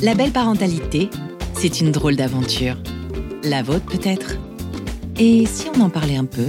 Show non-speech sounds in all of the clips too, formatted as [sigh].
La belle parentalité, c'est une drôle d'aventure. La vôtre peut-être. Et si on en parlait un peu?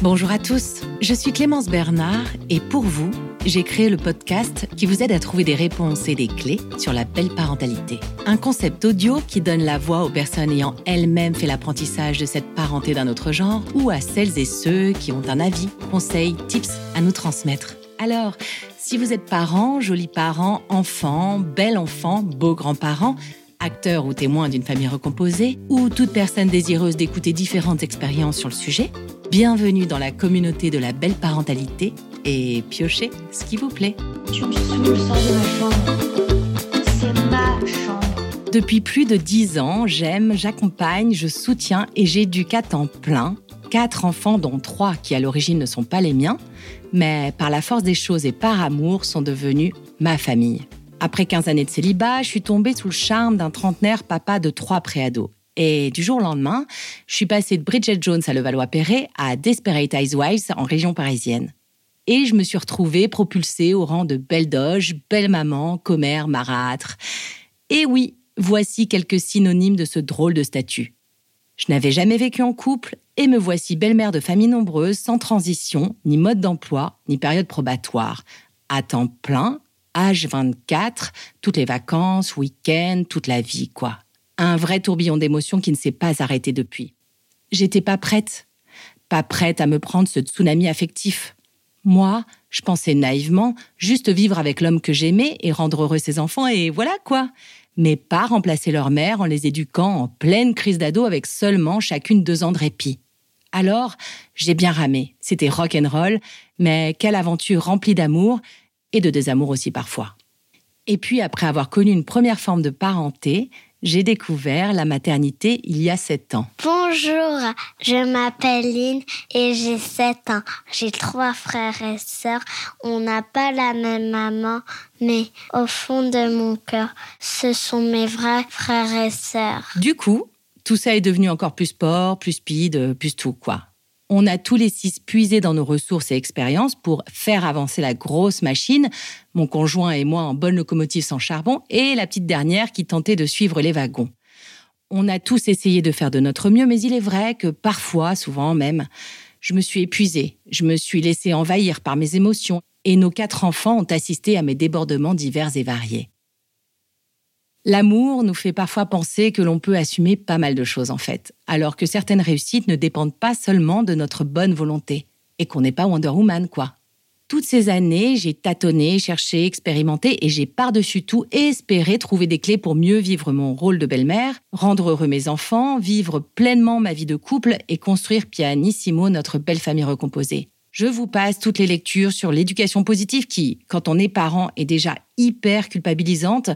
Bonjour à tous, je suis Clémence Bernard et pour vous, j'ai créé le podcast qui vous aide à trouver des réponses et des clés sur la belle parentalité. Un concept audio qui donne la voix aux personnes ayant elles-mêmes fait l'apprentissage de cette parenté d'un autre genre ou à celles et ceux qui ont un avis, conseils, tips à nous transmettre. Alors, si vous êtes parent, joli parent, enfant, bel enfant, beau grand-parent, acteur ou témoin d'une famille recomposée, ou toute personne désireuse d'écouter différentes expériences sur le sujet, bienvenue dans la communauté de la belle parentalité et piochez ce qui vous plaît. Tu me saoules, sors de ma chambre. C'est ma chambre. Depuis plus de dix ans, j'aime, j'accompagne, je soutiens et j'éduque à temps plein quatre enfants dont trois qui à l'origine ne sont pas les miens, mais par la force des choses et par amour sont devenus ma famille. Après 15 années de célibat, je suis tombée sous le charme d'un trentenaire papa de trois préados. Et du jour au lendemain, je suis passée de Bridget Jones à Levallois-Perret à Desperate Housewives en région parisienne. Et je me suis retrouvée propulsée au rang de belle doge, belle maman, commère, marâtre. Et oui, voici quelques synonymes de ce drôle de statut. Je n'avais jamais vécu en couple et me voici belle-mère de famille nombreuse, sans transition, ni mode d'emploi, ni période probatoire. À temps plein, âge 24, toutes les vacances, week-ends, toute la vie, quoi. Un vrai tourbillon d'émotions qui ne s'est pas arrêté depuis. J'étais pas prête. Pas prête à me prendre ce tsunami affectif. Moi, je pensais naïvement juste vivre avec l'homme que j'aimais et rendre heureux ses enfants et voilà quoi. Mais pas remplacer leur mère en les éduquant en pleine crise d'ado avec seulement chacune deux ans de répit. Alors, j'ai bien ramé. C'était rock and roll, mais quelle aventure remplie d'amour et de désamour aussi parfois. Et puis, après avoir connu une première forme de parenté, j'ai découvert la maternité il y a sept ans. Bonjour, je m'appelle Lynn et j'ai 7 ans. J'ai trois frères et sœurs. On n'a pas la même maman, mais au fond de mon cœur, ce sont mes vrais frères et sœurs. Du coup, tout ça est devenu encore plus sport, plus speed, plus tout, quoi. On a tous les six puisé dans nos ressources et expériences pour faire avancer la grosse machine, mon conjoint et moi en bonne locomotive sans charbon, et la petite dernière qui tentait de suivre les wagons. On a tous essayé de faire de notre mieux, mais il est vrai que parfois, souvent même, je me suis épuisée, je me suis laissée envahir par mes émotions, et nos quatre enfants ont assisté à mes débordements divers et variés. L'amour nous fait parfois penser que l'on peut assumer pas mal de choses en fait, alors que certaines réussites ne dépendent pas seulement de notre bonne volonté, et qu'on n'est pas Wonder Woman quoi. Toutes ces années, j'ai tâtonné, cherché, expérimenté et j'ai par-dessus tout espéré trouver des clés pour mieux vivre mon rôle de belle-mère, rendre heureux mes enfants, vivre pleinement ma vie de couple et construire pianissimo notre belle famille recomposée. Je vous passe toutes les lectures sur l'éducation positive qui, quand on est parent, est déjà hyper culpabilisante.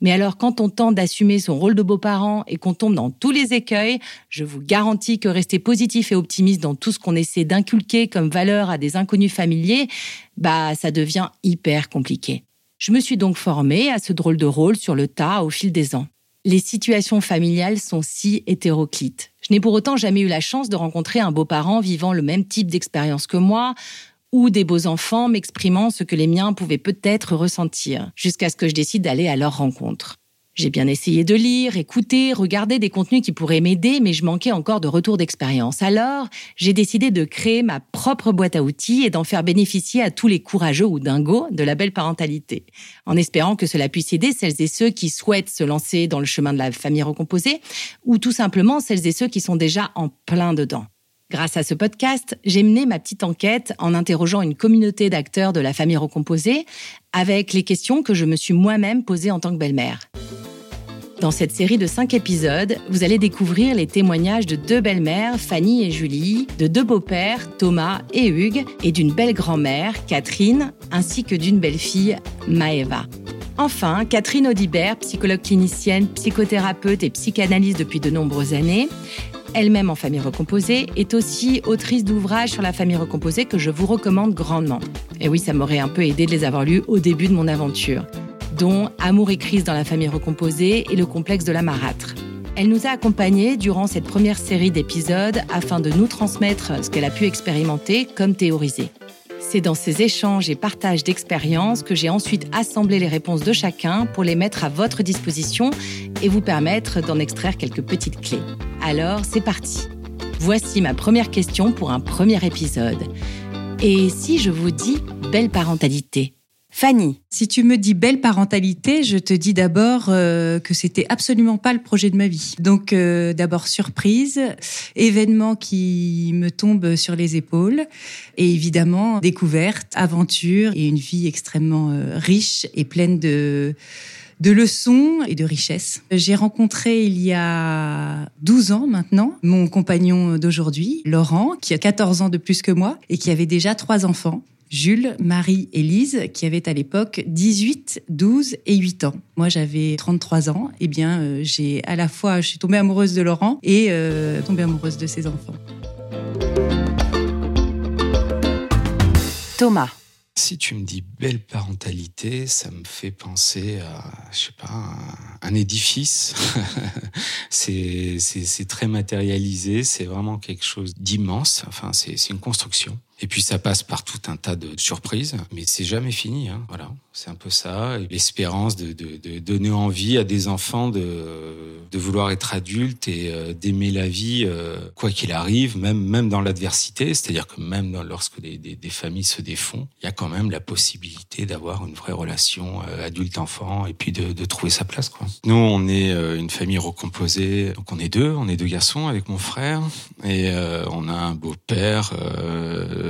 Mais alors, quand on tente d'assumer son rôle de beau-parent et qu'on tombe dans tous les écueils, je vous garantis que rester positif et optimiste dans tout ce qu'on essaie d'inculquer comme valeur à des inconnus familiers, bah, ça devient hyper compliqué. Je me suis donc formée à ce drôle de rôle sur le tas au fil des ans. Les situations familiales sont si hétéroclites. Je n'ai pour autant jamais eu la chance de rencontrer un beau-parent vivant le même type d'expérience que moi, ou des beaux enfants m'exprimant ce que les miens pouvaient peut-être ressentir, jusqu'à ce que je décide d'aller à leur rencontre. J'ai bien essayé de lire, écouter, regarder des contenus qui pourraient m'aider, mais je manquais encore de retour d'expérience. Alors, j'ai décidé de créer ma propre boîte à outils et d'en faire bénéficier à tous les courageux ou dingos de la belle parentalité, en espérant que cela puisse aider celles et ceux qui souhaitent se lancer dans le chemin de la famille recomposée, ou tout simplement celles et ceux qui sont déjà en plein dedans. Grâce à ce podcast, j'ai mené ma petite enquête en interrogeant une communauté d'acteurs de la famille recomposée avec les questions que je me suis moi-même posées en tant que belle-mère. Dans cette série de cinq épisodes, vous allez découvrir les témoignages de deux belles-mères, Fanny et Julie, de deux beaux-pères, Thomas et Hugues, et d'une belle grand-mère, Catherine, ainsi que d'une belle-fille, Maeva. Enfin, Catherine Audibert, psychologue clinicienne, psychothérapeute et psychanalyste depuis de nombreuses années, elle-même en famille recomposée, est aussi autrice d'ouvrages sur la famille recomposée que je vous recommande grandement. Et oui, ça m'aurait un peu aidé de les avoir lus au début de mon aventure dont Amour et crise dans la famille recomposée et le complexe de la marâtre. Elle nous a accompagnés durant cette première série d'épisodes afin de nous transmettre ce qu'elle a pu expérimenter comme théoriser. C'est dans ces échanges et partages d'expériences que j'ai ensuite assemblé les réponses de chacun pour les mettre à votre disposition et vous permettre d'en extraire quelques petites clés. Alors, c'est parti. Voici ma première question pour un premier épisode. Et si je vous dis belle parentalité? Fanny, Si tu me dis belle parentalité, je te dis d'abord euh, que c'était absolument pas le projet de ma vie. Donc euh, d'abord surprise, événement qui me tombe sur les épaules et évidemment découverte, aventure et une vie extrêmement euh, riche et pleine de de leçons et de richesses. J'ai rencontré il y a 12 ans maintenant mon compagnon d'aujourd'hui, Laurent, qui a 14 ans de plus que moi et qui avait déjà trois enfants. Jules, Marie et Lise, qui avaient à l'époque 18, 12 et 8 ans. Moi, j'avais 33 ans. Eh bien, euh, j'ai à la fois, je suis tombée amoureuse de Laurent et euh, tombée amoureuse de ses enfants. Thomas. Si tu me dis belle parentalité, ça me fait penser à, je sais pas, un, un édifice. [laughs] c'est, très matérialisé, c'est vraiment quelque chose d'immense. Enfin, c'est une construction. Et puis ça passe par tout un tas de surprises, mais c'est jamais fini. Hein. Voilà, c'est un peu ça. L'espérance de, donner envie à des enfants de, vouloir être adultes et euh, d'aimer la vie, euh, quoi qu'il arrive, même même dans l'adversité. C'est-à-dire que même lorsque des, familles se défont, il y a quand même la possibilité d'avoir une vraie relation euh, adulte-enfant et puis de, trouver sa place. Nous, on est une famille recomposée. Donc on est deux, on est deux garçons avec mon frère et on a un beau-père.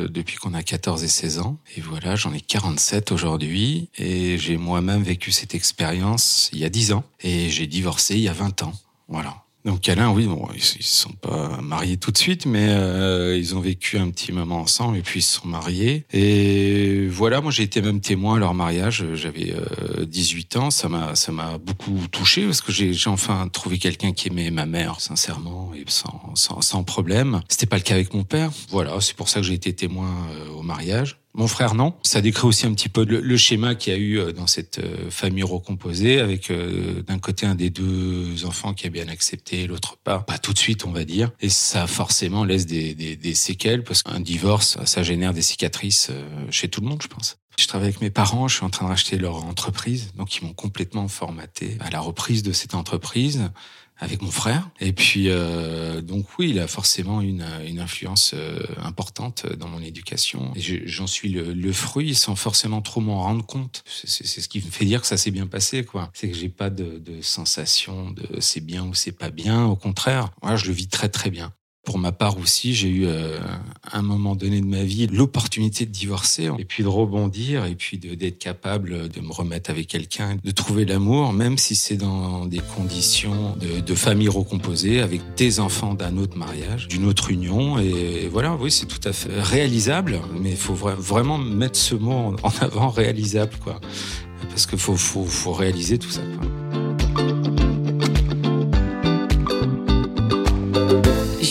Depuis qu'on a 14 et 16 ans. Et voilà, j'en ai 47 aujourd'hui. Et j'ai moi-même vécu cette expérience il y a 10 ans. Et j'ai divorcé il y a 20 ans. Voilà. Donc Alain, oui, bon, ils, se sont pas mariés tout de suite, mais euh, ils ont vécu un petit moment ensemble et puis ils se sont mariés. Et voilà, moi j'ai été même témoin à leur mariage. J'avais euh, 18 ans, ça m'a ça m'a beaucoup touché parce que j'ai j'ai enfin trouvé quelqu'un qui aimait ma mère sincèrement et sans sans, sans problème. C'était pas le cas avec mon père. Voilà, c'est pour ça que j'ai été témoin euh, au mariage. Mon frère, non. Ça décrit aussi un petit peu le, schéma qu'il y a eu euh, dans cette euh, famille recomposée, avec euh, d'un côté un des deux enfants qui a bien accepté, l'autre pas. Pas tout de suite, on va dire. Et ça forcément laisse des, des, séquelles, parce qu'un divorce, ça génère des cicatrices chez tout le monde, je pense. Je travaille avec mes parents, je suis en train de racheter leur entreprise, donc ils m'ont complètement formaté à la reprise de cette entreprise avec mon frère. Et puis, euh, donc oui, il a forcément une, une influence euh, importante dans mon éducation. J'en suis le, le fruit sans forcément trop m'en rendre compte. C'est ce qui me fait dire que ça s'est bien passé, quoi. C'est que j'ai pas de, de sensation de c'est bien ou c'est pas bien. Au contraire, moi, je le vis très très bien. Pour ma part aussi, j'ai eu euh, un moment donné de ma vie l'opportunité de divorcer et puis de rebondir et puis d'être capable de me remettre avec quelqu'un, de trouver l'amour, même si c'est dans des conditions de, famille recomposée avec des enfants d'un autre mariage, d'une autre union. Et, voilà, oui, c'est tout à fait réalisable, mais il faut vra- vraiment mettre ce mot en avant, réalisable, quoi. Parce qu'il faut, faut, faut réaliser tout ça. Quoi.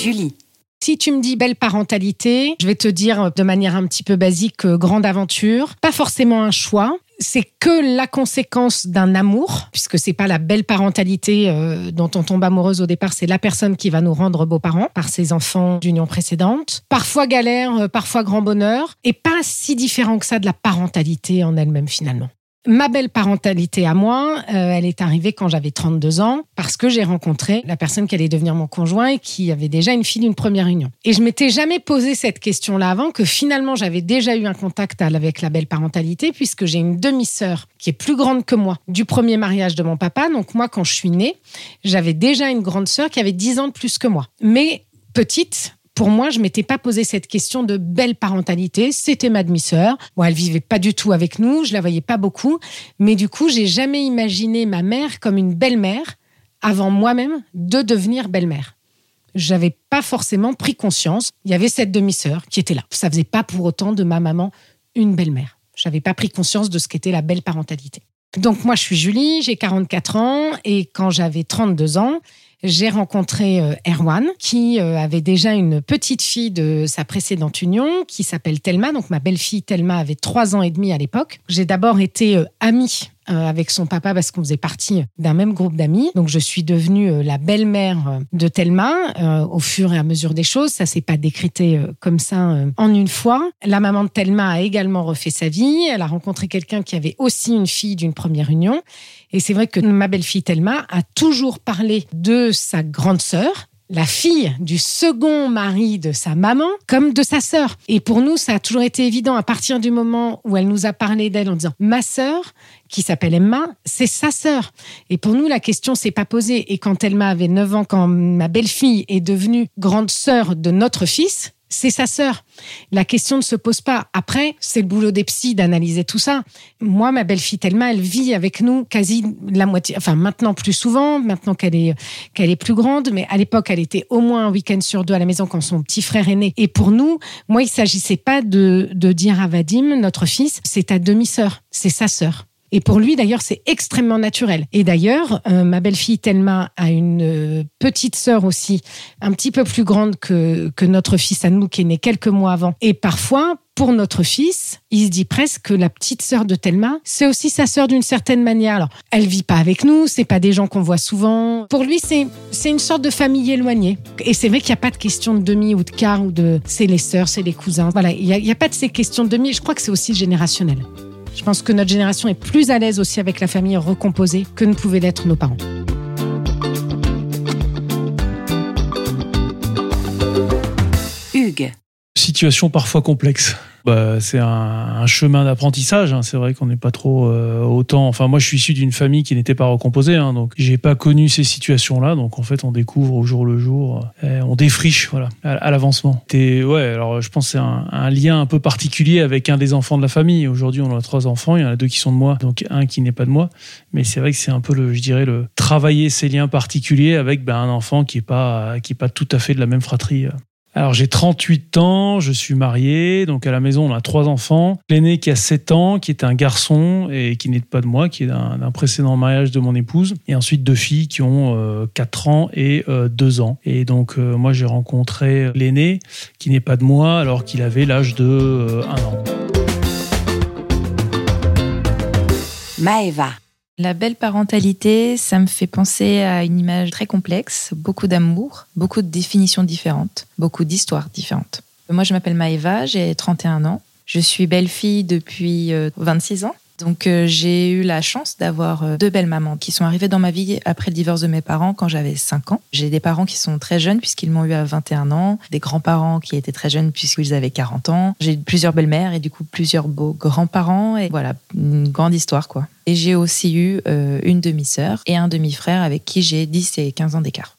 Julie. Si tu me dis belle parentalité, je vais te dire de manière un petit peu basique euh, grande aventure. Pas forcément un choix. C'est que la conséquence d'un amour, puisque c'est pas la belle parentalité euh, dont on tombe amoureuse au départ, c'est la personne qui va nous rendre beaux-parents par ses enfants d'union précédente. Parfois galère, euh, parfois grand bonheur, et pas si différent que ça de la parentalité en elle-même finalement. Ma belle parentalité à moi, euh, elle est arrivée quand j'avais 32 ans parce que j'ai rencontré la personne qui allait devenir mon conjoint et qui avait déjà une fille d'une première union. Et je m'étais jamais posé cette question-là avant que finalement j'avais déjà eu un contact avec la belle parentalité puisque j'ai une demi-sœur qui est plus grande que moi du premier mariage de mon papa. Donc moi, quand je suis née, j'avais déjà une grande sœur qui avait 10 ans de plus que moi. Mais petite, pour moi, je m'étais pas posé cette question de belle parentalité. C'était ma demi-sœur. Bon, elle vivait pas du tout avec nous, je la voyais pas beaucoup, mais du coup, j'ai jamais imaginé ma mère comme une belle-mère avant moi-même de devenir belle-mère. J'avais pas forcément pris conscience. Il y avait cette demi-sœur qui était là. Ça faisait pas pour autant de ma maman une belle-mère. J'avais pas pris conscience de ce qu'était la belle parentalité. Donc moi, je suis Julie, j'ai 44 ans et quand j'avais 32 ans, j'ai rencontré euh, Erwan, qui euh, avait déjà une petite fille de sa précédente union, qui s'appelle Thelma. Donc ma belle-fille Thelma avait trois ans et demi à l'époque. J'ai d'abord été euh, amie avec son papa parce qu'on faisait partie d'un même groupe d'amis. Donc je suis devenue euh, la belle-mère euh, de Thelma euh, au fur et à mesure des choses. Ça s'est pas décrété euh, comme ça euh, en une fois. La maman de Thelma a également refait sa vie. Elle a rencontré quelqu'un qui avait aussi une fille d'une première union. Et c'est vrai que ma belle-fille Thelma a toujours parlé de sa grande sœur, la fille du second mari de sa maman comme de sa sœur. Et pour nous, ça a toujours été évident à partir du moment où elle nous a parlé d'elle en disant ma sœur, qui s'appelle Emma, c'est sa sœur. Et pour nous, la question s'est pas posée. Et quand Emma avait 9 ans, quand ma belle-fille est devenue grande sœur de notre fils, c'est sa sœur. La question ne se pose pas. Après, c'est le boulot des psys d'analyser tout ça. Moi, ma belle-fille Thelma, elle vit avec nous quasi la moitié, enfin maintenant plus souvent, maintenant qu'elle est, est plus grande, mais à l'époque, elle était au moins un week-end sur deux à la maison quand son petit frère est né. Et pour nous, moi, il s'agissait pas de, de dire à Vadim, notre fils, c'est ta demi-sœur, c'est sa sœur. Et pour lui, d'ailleurs, c'est extrêmement naturel. Et d'ailleurs, euh, ma belle-fille Thelma a une euh, petite sœur aussi, un petit peu plus grande que, que notre fils à qui est né quelques mois avant. Et parfois, pour notre fils, il se dit presque que la petite sœur de Thelma, c'est aussi sa sœur d'une certaine manière. Alors, elle vit pas avec nous, c'est pas des gens qu'on voit souvent. Pour lui, c'est une sorte de famille éloignée. Et c'est vrai qu'il n'y a pas de question de demi ou de quart ou de c'est les sœurs, c'est les cousins. Voilà, il n'y a, a pas de ces questions de demi. Je crois que c'est aussi générationnel. Je pense que notre génération est plus à l'aise aussi avec la famille recomposée que ne pouvaient l'être nos parents. Situation parfois complexe. Bah, c'est un, chemin d'apprentissage. hein. C'est vrai qu'on n'est pas trop euh, autant. Enfin, moi, je suis issu d'une famille qui n'était pas recomposée, hein, donc j'ai pas connu ces situations-là. Donc, en fait, on découvre au jour le jour, euh, on défriche, voilà, à, l'avancement. Et ouais, alors je pense que c'est un, lien un peu particulier avec un des enfants de la famille. Aujourd'hui, on a trois enfants. Il y en a deux qui sont de moi, donc un qui n'est pas de moi. Mais c'est vrai que c'est un peu le, je dirais, le travailler ces liens particuliers avec ben, un enfant qui est pas, qui est pas tout à fait de la même fratrie. Euh. Alors j'ai 38 ans, je suis marié, donc à la maison on a trois enfants. L'aîné qui a 7 ans, qui est un garçon et qui n'est pas de moi, qui est d'un précédent mariage de mon épouse. Et ensuite deux filles qui ont euh, 4 ans et euh, 2 ans. Et donc euh, moi j'ai rencontré l'aîné qui n'est pas de moi alors qu'il avait l'âge de euh, 1 an. Maëva. La belle parentalité, ça me fait penser à une image très complexe, beaucoup d'amour, beaucoup de définitions différentes, beaucoup d'histoires différentes. Moi, je m'appelle Maëva, j'ai 31 ans. Je suis belle-fille depuis euh, 26 ans. Donc, euh, j'ai eu la chance d'avoir euh, deux belles mamans qui sont arrivées dans ma vie après le divorce de mes parents quand j'avais 5 ans. J'ai des parents qui sont très jeunes puisqu'ils m'ont eu à 21 ans, des grands-parents qui étaient très jeunes puisqu'ils avaient 40 ans. J'ai eu plusieurs belles-mères et du coup plusieurs beaux grands-parents et voilà, une grande histoire quoi. Et j'ai aussi eu euh, une demi-sœur et un demi-frère avec qui j'ai 10 et 15 ans d'écart.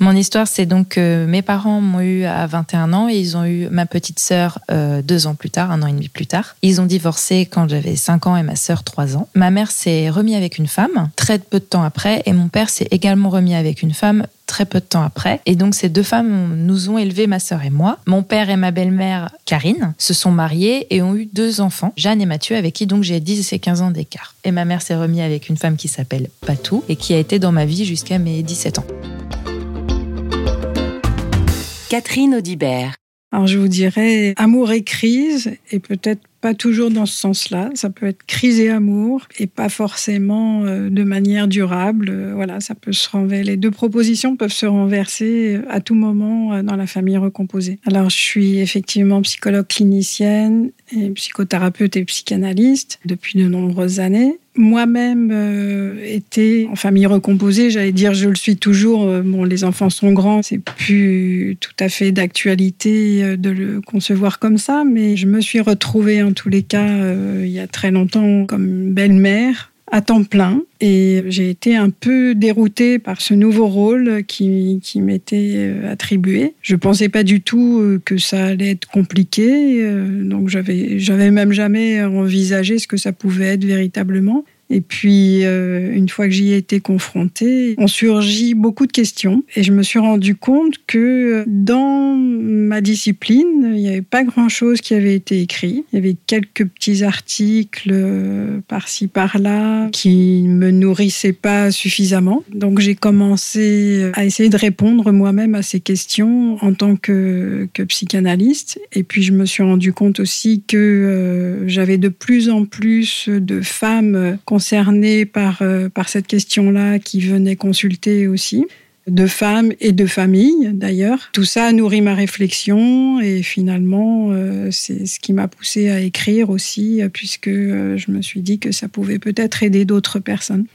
Mon histoire, c'est donc que mes parents m'ont eu à 21 ans et ils ont eu ma petite sœur euh, deux ans plus tard, un an et demi plus tard. Ils ont divorcé quand j'avais 5 ans et ma sœur 3 ans. Ma mère s'est remise avec une femme très peu de temps après et mon père s'est également remis avec une femme très peu de temps après. Et donc ces deux femmes nous ont élevé ma sœur et moi. Mon père et ma belle-mère, Karine, se sont mariés et ont eu deux enfants, Jeanne et Mathieu, avec qui donc j'ai 10 et 15 ans d'écart. Et ma mère s'est remise avec une femme qui s'appelle Patou et qui a été dans ma vie jusqu'à mes 17 ans. Catherine Audibert. Alors je vous dirais amour et crise, et peut-être pas toujours dans ce sens-là. Ça peut être crise et amour, et pas forcément euh, de manière durable. Euh, Voilà, ça peut se renverser. Les deux propositions peuvent se renverser euh, à tout moment dans la famille recomposée. Alors je suis effectivement psychologue clinicienne, et psychothérapeute et psychanalyste depuis de nombreuses années. Moi-même euh, en famille recomposée, j'allais dire je le suis toujours. Euh, Bon, les enfants sont grands, c'est plus tout à fait d'actualité euh, de le concevoir comme ça, mais je me suis retrouvée en tous les cas euh, il y a très longtemps comme belle-mère à temps plein et j'ai été un peu déroutée par ce nouveau rôle qui, m'était euh, attribué. Je pensais pas du tout euh, que ça allait être compliqué, euh, donc j'avais même jamais envisagé ce que ça pouvait être véritablement. Et puis, euh, une fois que j'y ai été confrontée, on surgit beaucoup de questions. Et je me suis rendu compte que dans ma discipline, il n'y avait pas grand-chose qui avait été écrit. Il y avait quelques petits articles euh, par-ci, par-là qui me nourrissaient pas suffisamment. Donc, j'ai commencé à essayer de répondre moi-même à ces questions en tant que, que psychanalyste. Et puis, je me suis rendu compte aussi que euh, j'avais de plus en plus de femmes concernés par, euh, par cette question-là qui venaient consulter aussi de femmes et de familles d'ailleurs. Tout ça a nourri ma réflexion et finalement euh, c'est ce qui m'a poussé à écrire aussi puisque euh, je me suis dit que ça pouvait peut-être aider d'autres personnes.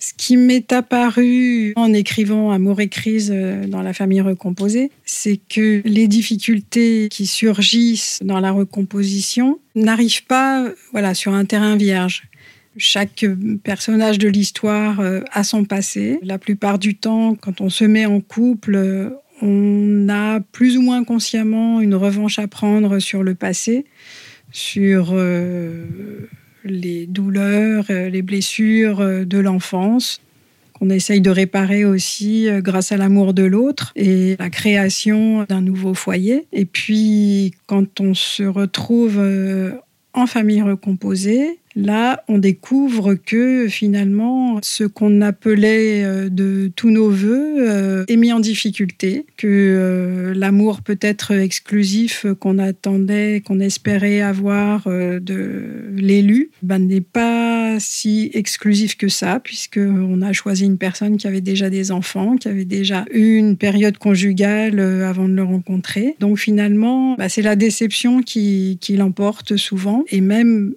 Ce qui m'est apparu en écrivant Amour et crise dans la famille recomposée, c'est que les difficultés qui surgissent dans la recomposition n'arrivent pas voilà, sur un terrain vierge. Chaque personnage de l'histoire euh, a son passé. La plupart du temps, quand on se met en couple, euh, on a plus ou moins consciemment une revanche à prendre sur le passé, sur les douleurs, euh, les blessures euh, de l'enfance qu'on essaye de réparer aussi euh, grâce à l'amour de l'autre et la création d'un nouveau foyer. Et puis, quand on se retrouve en famille recomposée, Là, on découvre que finalement, ce qu'on appelait euh, de tous nos voeux euh, est mis en difficulté, que euh, l'amour peut être exclusif qu'on attendait, qu'on espérait avoir de l'élu, ben, n'est pas si exclusif que ça, puisqu'on a choisi une personne qui avait déjà des enfants, qui avait déjà eu une période conjugale avant de le rencontrer. Donc finalement, ben, c'est la déception qui, qui l'emporte souvent, et même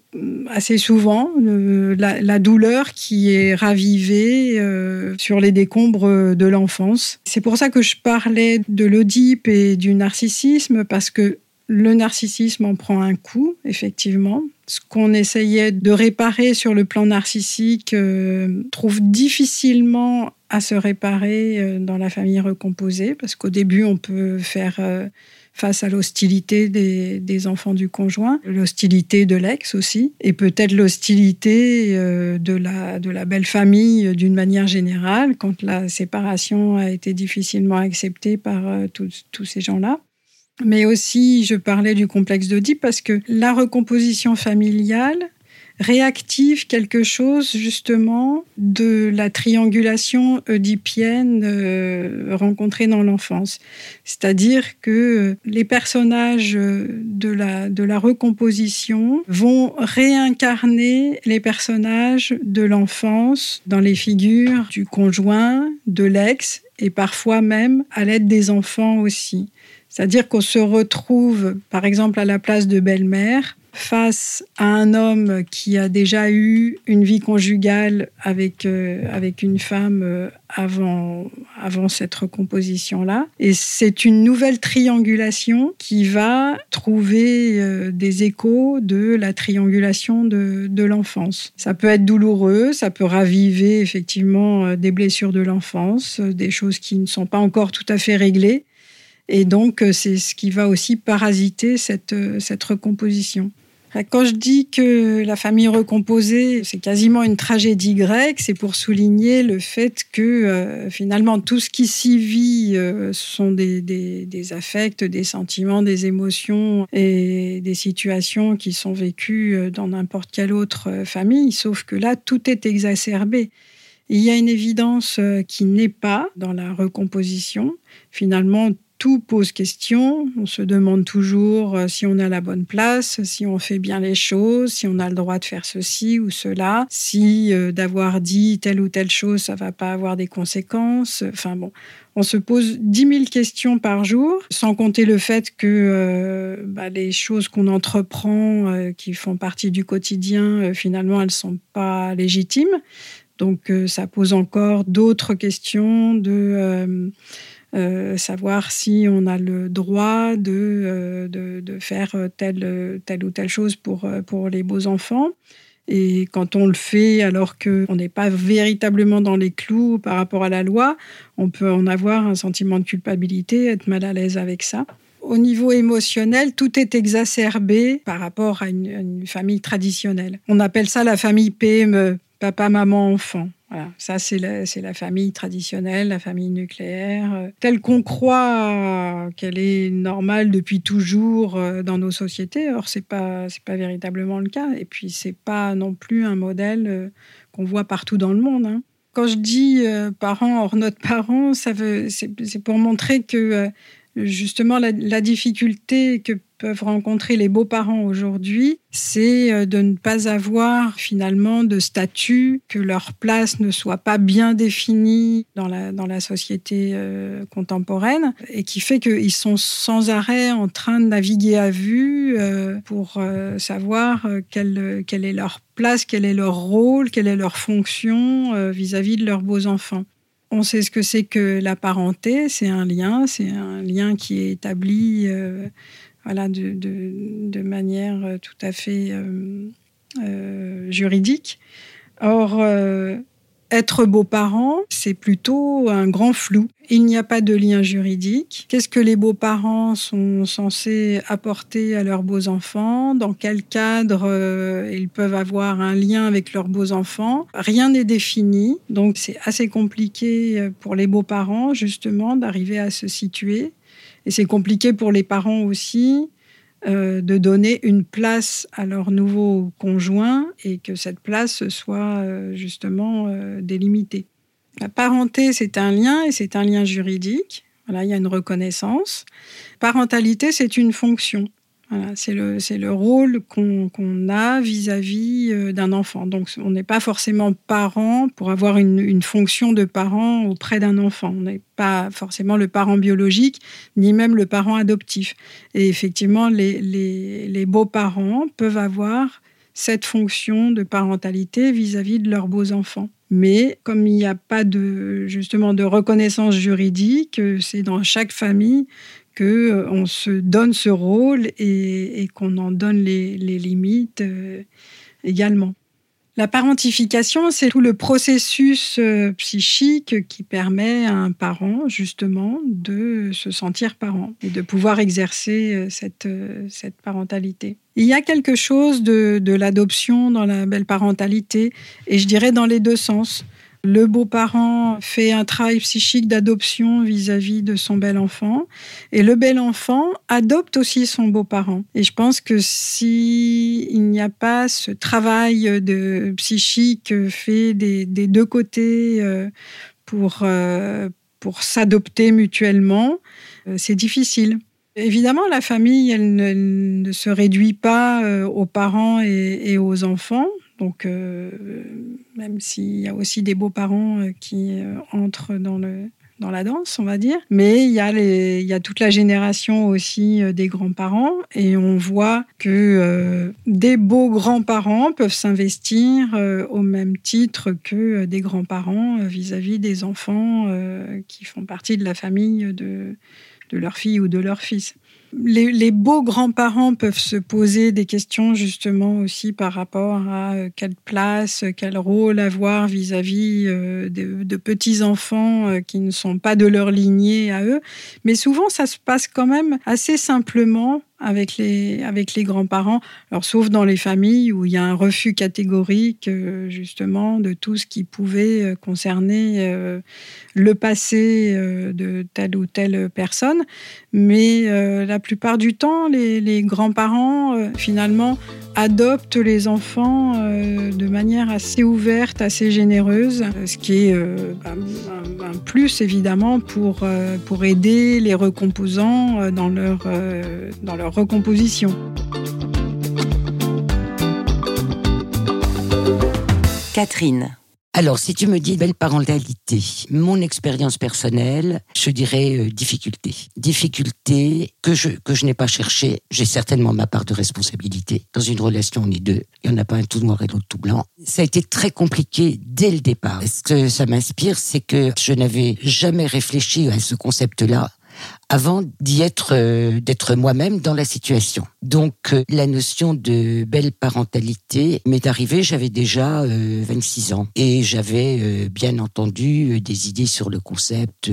assez souvent euh, la, douleur qui est ravivée euh, sur les décombres de l'enfance. C'est pour ça que je parlais de l'Oedipe et du narcissisme, parce que le narcissisme en prend un coup, effectivement. Ce qu'on essayait de réparer sur le plan narcissique euh, trouve difficilement à se réparer dans la famille recomposée, parce qu'au début, on peut faire face à l'hostilité des, enfants du conjoint, l'hostilité de l'ex aussi, et peut-être l'hostilité euh, de la, de la belle famille d'une manière générale, quand la séparation a été difficilement acceptée par euh, tous ces gens-là. Mais aussi, je parlais du complexe d'Oedipe parce que la recomposition familiale, réactive quelque chose justement de la triangulation oedipienne euh, rencontrée dans l'enfance. C'est-à-dire que les personnages de la, de la recomposition vont réincarner les personnages de l'enfance dans les figures du conjoint, de l'ex et parfois même à l'aide des enfants aussi. C'est-à-dire qu'on se retrouve, par exemple, à la place de belle-mère, face à un homme qui a déjà eu une vie conjugale avec, euh, avec une femme euh, avant, avant cette recomposition-là. Et c'est une nouvelle triangulation qui va trouver euh, des échos de la triangulation de, de l'enfance. Ça peut être douloureux, ça peut raviver effectivement des blessures de l'enfance, des choses qui ne sont pas encore tout à fait réglées. Et donc, c'est ce qui va aussi parasiter cette, cette recomposition. Quand je dis que la famille recomposée, c'est quasiment une tragédie grecque, c'est pour souligner le fait que euh, finalement tout ce qui s'y vit euh, sont des, des, des, affects, des sentiments, des émotions et des situations qui sont vécues euh, dans n'importe quelle autre famille, sauf que là, tout est exacerbé. Il y a une évidence qui n'est pas dans la recomposition. Finalement, tout pose question. On se demande toujours euh, si on a la bonne place, si on fait bien les choses, si on a le droit de faire ceci ou cela, si euh, d'avoir dit telle ou telle chose, ça va pas avoir des conséquences. Enfin bon, on se pose dix mille questions par jour, sans compter le fait que euh, bah, les choses qu'on entreprend, qui font partie du quotidien, finalement, elles sont pas légitimes. Donc ça pose encore d'autres questions de euh, savoir si on a le droit de, euh, de, faire telle, telle ou telle chose pour, pour les beaux enfants. Et quand on le fait alors qu'on n'est pas véritablement dans les clous par rapport à la loi, on peut en avoir un sentiment de culpabilité, être mal à l'aise avec ça. Au niveau émotionnel, tout est exacerbé par rapport à une famille traditionnelle. On appelle ça la famille PME, papa, maman, enfant. Ça c'est la, la famille traditionnelle, la famille nucléaire, euh, telle qu'on croit qu'elle est normale depuis toujours euh, dans nos sociétés. Or c'est pas c'est pas véritablement le cas. Et puis c'est pas non plus un modèle euh, qu'on voit partout dans le monde. Hein. Quand je dis parents hors notre parents, ça veut c'est, pour montrer que justement la, difficulté que peuvent rencontrer les beaux-parents aujourd'hui, c'est euh, de ne pas avoir finalement de statut, que leur place ne soit pas bien définie dans la, dans la société euh, contemporaine, et qui fait qu'ils sont sans arrêt en train de naviguer à vue euh, pour savoir quelle, quelle est leur place, quel est leur rôle, quelle est leur fonction vis-à-vis de leurs beaux-enfants. On sait ce que c'est que la parenté, c'est un lien, c'est un lien qui est établi voilà, de, manière euh, tout à fait euh, euh, juridique. Or, être beaux-parents, c'est plutôt un grand flou. Il n'y a pas de lien juridique. Qu'est-ce que les beaux-parents sont censés apporter à leurs beaux-enfants? Dans quel cadre ils peuvent avoir un lien avec leurs beaux-enfants? Rien n'est défini. Donc c'est assez compliqué pour les beaux-parents justement d'arriver à se situer. Et c'est compliqué pour les parents aussi euh, de donner une place à leur nouveau conjoint et que cette place soit euh, justement euh, délimitée. La parenté, c'est un lien et c'est un lien juridique. Voilà, il y a une reconnaissance. Parentalité, c'est une fonction c'est le, le, rôle qu'on a vis-à-vis euh, d'un enfant. Donc, on n'est pas forcément parent pour avoir une, fonction de parent auprès d'un enfant. On n'est pas forcément le parent biologique, ni même le parent adoptif. Et effectivement, les, beaux-parents peuvent avoir cette fonction de parentalité vis-à-vis de leurs beaux-enfants. Mais comme il n'y a pas justement de reconnaissance juridique, c'est dans chaque famille que euh, on se donne ce rôle et, qu'on en donne les, limites euh, également. La parentification, c'est tout le processus euh, psychique qui permet à un parent justement de se sentir parent et de pouvoir exercer cette, parentalité. Il y a quelque chose de l'adoption dans la belle parentalité et je dirais dans les deux sens. Le beau-parent fait un travail psychique d'adoption vis-à-vis de son bel enfant et le bel enfant adopte aussi son beau-parent. Et je pense que si il n'y a pas ce travail de psychique fait des, deux côtés euh, pour, euh, pour s'adopter mutuellement, euh, c'est difficile. Évidemment, la famille, elle ne, se réduit pas aux parents et aux enfants. Donc, euh, même s'il y a aussi des beaux-parents euh, qui euh, entrent dans, le, dans la danse, on va dire. Mais il y a, les, il y a toute la génération aussi des grands-parents. Et on voit que des beaux grands-parents peuvent s'investir au même titre que des grands-parents vis-à-vis des enfants qui font partie de la famille de, de leur fille ou de leur fils les, beaux grands-parents peuvent se poser des questions justement aussi par rapport à euh, quelle place, quel rôle avoir vis-à-vis euh, de, petits-enfants euh, qui ne sont pas de leur lignée à eux. Mais souvent, ça se passe quand même assez simplement avec les, avec les grands-parents. Alors, sauf dans les familles où il y a un refus catégorique, euh, justement, de tout ce qui pouvait euh, concerner euh, le passé de telle ou telle personne. Mais la plupart du temps, les, les grands-parents, finalement, adoptent les enfants de manière assez ouverte, assez généreuse, ce qui est un, un, plus, évidemment, pour, pour aider les recomposants dans leur, dans leur recomposition. Catherine. Alors, si tu me dis belle parentalité, mon expérience personnelle, je dirais euh, difficulté. Difficulté que je, que je n'ai pas cherché. J'ai certainement ma part de responsabilité. Dans une relation, on est deux. Il n'y en a pas un tout noir et l'autre tout blanc. Ça a été très compliqué dès le départ. Ce que ça m'inspire, c'est que je n'avais jamais réfléchi à ce concept-là avant d'y être, euh, d'être moi-même dans la situation. Donc euh, la notion de belle parentalité m'est arrivée, j'avais déjà 26 euh, ans et j'avais bien entendu des idées sur le concept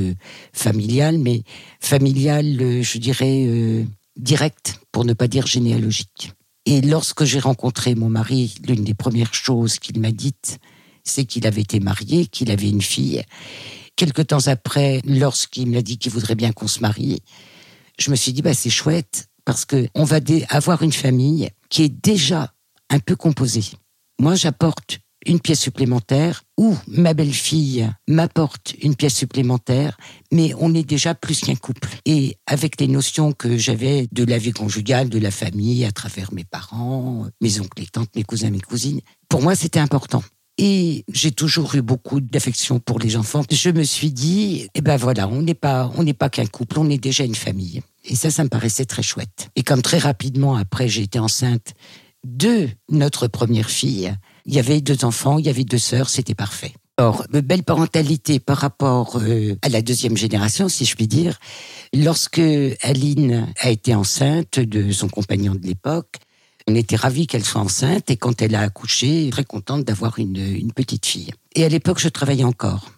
familial, mais familial, je dirais direct, pour ne pas dire généalogique. Et lorsque j'ai rencontré mon mari, l'une des premières choses qu'il m'a dites, c'est qu'il avait été marié, qu'il avait une fille Quelque temps après, lorsqu'il m'a dit qu'il voudrait bien qu'on se marie, je me suis dit, bah, c'est chouette, parce que on va avoir une famille qui est déjà un peu composée. Moi, j'apporte une pièce supplémentaire ou ma belle-fille m'apporte une pièce supplémentaire, mais on est déjà plus qu'un couple. Et avec les notions que j'avais de la vie conjugale, de la famille, à travers mes parents, mes oncles, les tantes, mes cousins, mes cousines, pour moi c'était important. Et j'ai toujours eu beaucoup d'affection pour les enfants. Je me suis dit, eh ben voilà, on n'est pas, on n'est pas qu'un couple, on est déjà une famille. Et ça, ça me paraissait très chouette. Et comme très rapidement après, j'ai été enceinte de notre première fille, il y avait deux enfants, il y avait deux sœurs, c'était parfait. Or, belle parentalité par rapport euh, à la deuxième génération, si je puis dire. Lorsque Aline a été enceinte de son compagnon de l'époque, on était ravis qu'elle soit enceinte et quand elle a accouché, très contente d'avoir une, une petite fille. Et à l'époque, je travaillais encore.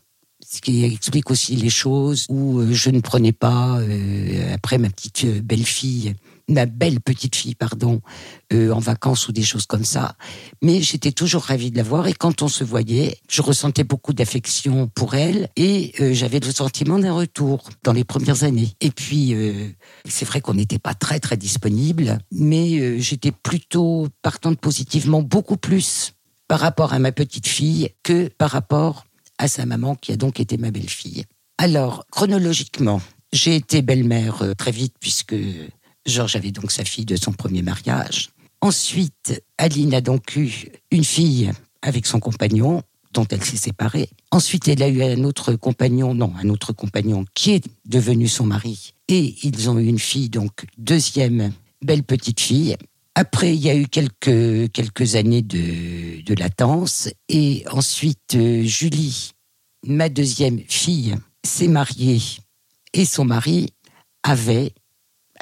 Ce qui explique aussi les choses où euh, je ne prenais pas, euh, après ma petite euh, belle-fille, ma belle petite fille, pardon, euh, en vacances ou des choses comme ça. Mais j'étais toujours ravie de la voir et quand on se voyait, je ressentais beaucoup d'affection pour elle et euh, j'avais le sentiment d'un retour dans les premières années. Et puis, euh, c'est vrai qu'on n'était pas très très disponible, mais j'étais plutôt partante positivement beaucoup plus par rapport à ma petite fille que par rapport à sa maman qui a donc été ma belle-fille. Alors, chronologiquement, j'ai été belle-mère très vite puisque Georges avait donc sa fille de son premier mariage. Ensuite, Aline a donc eu une fille avec son compagnon dont elle s'est séparée. Ensuite, elle a eu un autre compagnon, non, un autre compagnon qui est devenu son mari. Et ils ont eu une fille, donc deuxième belle petite fille. Après, il y a eu quelques, quelques années de, de latence. Et ensuite, euh, Julie, ma deuxième fille, s'est mariée et son mari avait,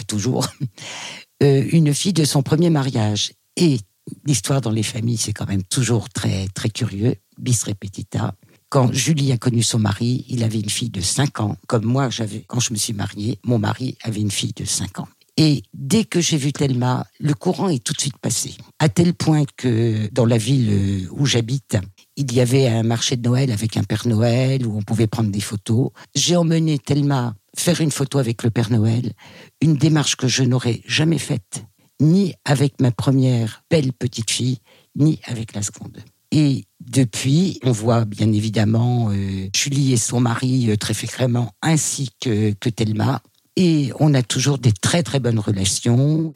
toujours, [laughs] euh, une fille de son premier mariage. Et l'histoire dans les familles, c'est quand même toujours très, très curieux, bis repetita. Quand Julie a connu son mari, il avait une fille de 5 ans. Comme moi, j'avais, quand je me suis mariée, mon mari avait une fille de 5 ans. Et dès que j'ai vu Thelma, le courant est tout de suite passé. À tel point que dans la ville euh, où j'habite, il y avait un marché de Noël avec un Père Noël où on pouvait prendre des photos. J'ai emmené Thelma faire une photo avec le Père Noël, une démarche que je n'aurais jamais faite, ni avec ma première belle petite fille, ni avec la seconde. Et depuis, on voit bien évidemment euh, Julie et son mari euh, très fréquemment, ainsi que, que Thelma. Et on a toujours des très très bonnes relations.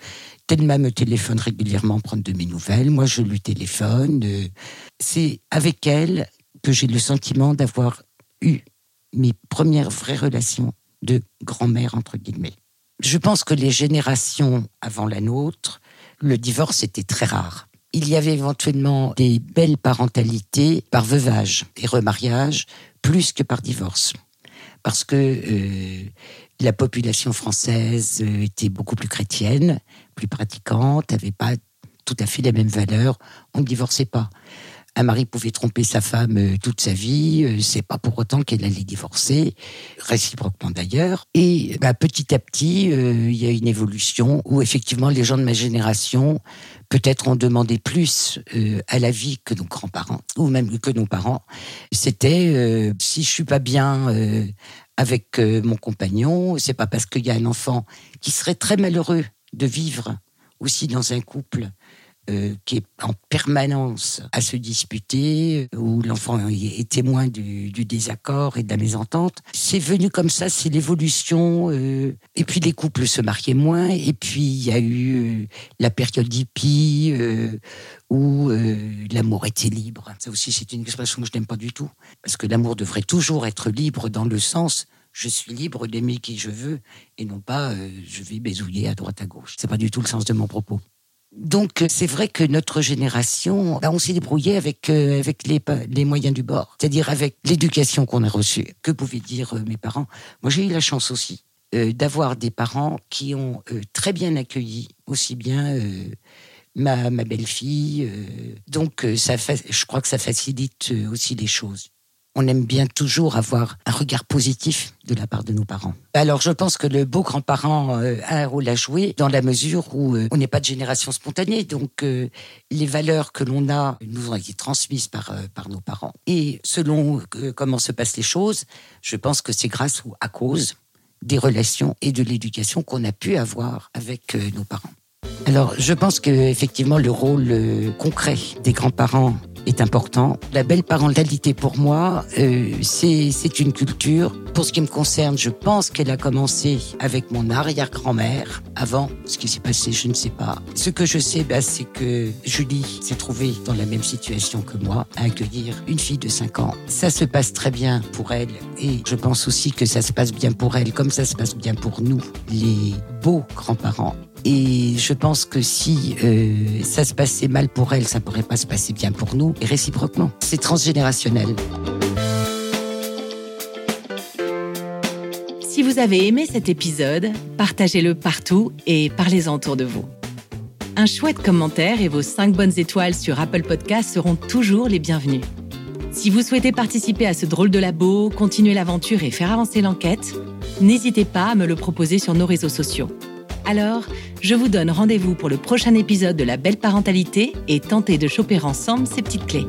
Thelma me téléphone régulièrement prendre de mes nouvelles. Moi, je lui téléphone. Euh, C'est avec elle que j'ai le sentiment d'avoir eu mes premières vraies relations de grand-mère, entre guillemets. Je pense que les générations avant la nôtre, le divorce était très rare. Il y avait éventuellement des belles parentalités par veuvage et remariage, plus que par divorce. Parce que euh, la population française euh, était beaucoup plus chrétienne, plus pratiquante, n'avait pas tout à fait les mêmes valeurs. On ne divorçait pas. Un mari pouvait tromper sa femme euh, toute sa vie, euh, c'est pas pour autant qu'elle allait divorcer, réciproquement d'ailleurs. Et bah, petit à petit, il y a une évolution où effectivement les gens de ma génération peut-être ont demandé plus à la vie que nos grands-parents ou même que nos parents. C'était si je suis pas bien avec euh, mon compagnon, c'est pas parce qu'il y a un enfant qui serait très malheureux de vivre aussi dans un couple euh, qui est en permanence à se disputer, euh, où l'enfant est témoin du, désaccord et de la mésentente. C'est venu comme ça, c'est l'évolution. euh, et puis les couples se mariaient moins. Et puis il y a eu la période hippie où l'amour était libre. Ça aussi, c'est une expression que je n'aime pas du tout, parce que l'amour devrait toujours être libre dans le sens je suis libre d'aimer qui je veux et non pas je vais baisouiller à droite à gauche. C'est pas du tout le sens de mon propos. Donc c'est vrai que notre génération, bah, on s'est débrouillé avec euh, avec les, les moyens du bord, c'est-à-dire avec l'éducation qu'on a reçue. Que pouvaient dire euh, mes parents? Moi j'ai eu la chance aussi euh, d'avoir des parents qui ont très bien accueilli aussi bien ma, ma belle-fille. donc ça, je crois que ça facilite aussi les choses on aime bien toujours avoir un regard positif de la part de nos parents. Alors je pense que le beau grand-parent euh, a un rôle à jouer dans la mesure où euh, on n'est pas de génération spontanée, donc euh, les valeurs que l'on a nous ont été transmises par, par nos parents. Et selon comment se passent les choses, je pense que c'est grâce ou à cause des relations et de l'éducation qu'on a pu avoir avec nos parents. Alors, je pense que effectivement le rôle concret des grands-parents est important. La belle parentalité pour moi, euh, c'est une culture. Pour ce qui me concerne, je pense qu'elle a commencé avec mon arrière-grand-mère. Avant, ce qui s'est passé, je ne sais pas. Ce que je sais, bah, c'est que Julie s'est trouvée dans la même situation que moi, à accueillir une fille de 5 ans. Ça se passe très bien pour elle et je pense aussi que ça se passe bien pour elle, comme ça se passe bien pour nous, les beaux grands-parents. Et je pense que si euh, ça se passait mal pour elle, ça pourrait pas se passer bien pour nous, et réciproquement. C'est transgénérationnel. Si vous avez aimé cet épisode, partagez-le partout et parlez-en autour de vous. Un chouette commentaire et vos 5 bonnes étoiles sur Apple Podcasts seront toujours les bienvenus. Si vous souhaitez participer à ce drôle de labo, continuer l'aventure et faire avancer l'enquête, n'hésitez pas à me le proposer sur nos réseaux sociaux. Alors, je vous donne rendez-vous pour le prochain épisode de La Belle Parentalité et tentez de choper ensemble ces petites clés.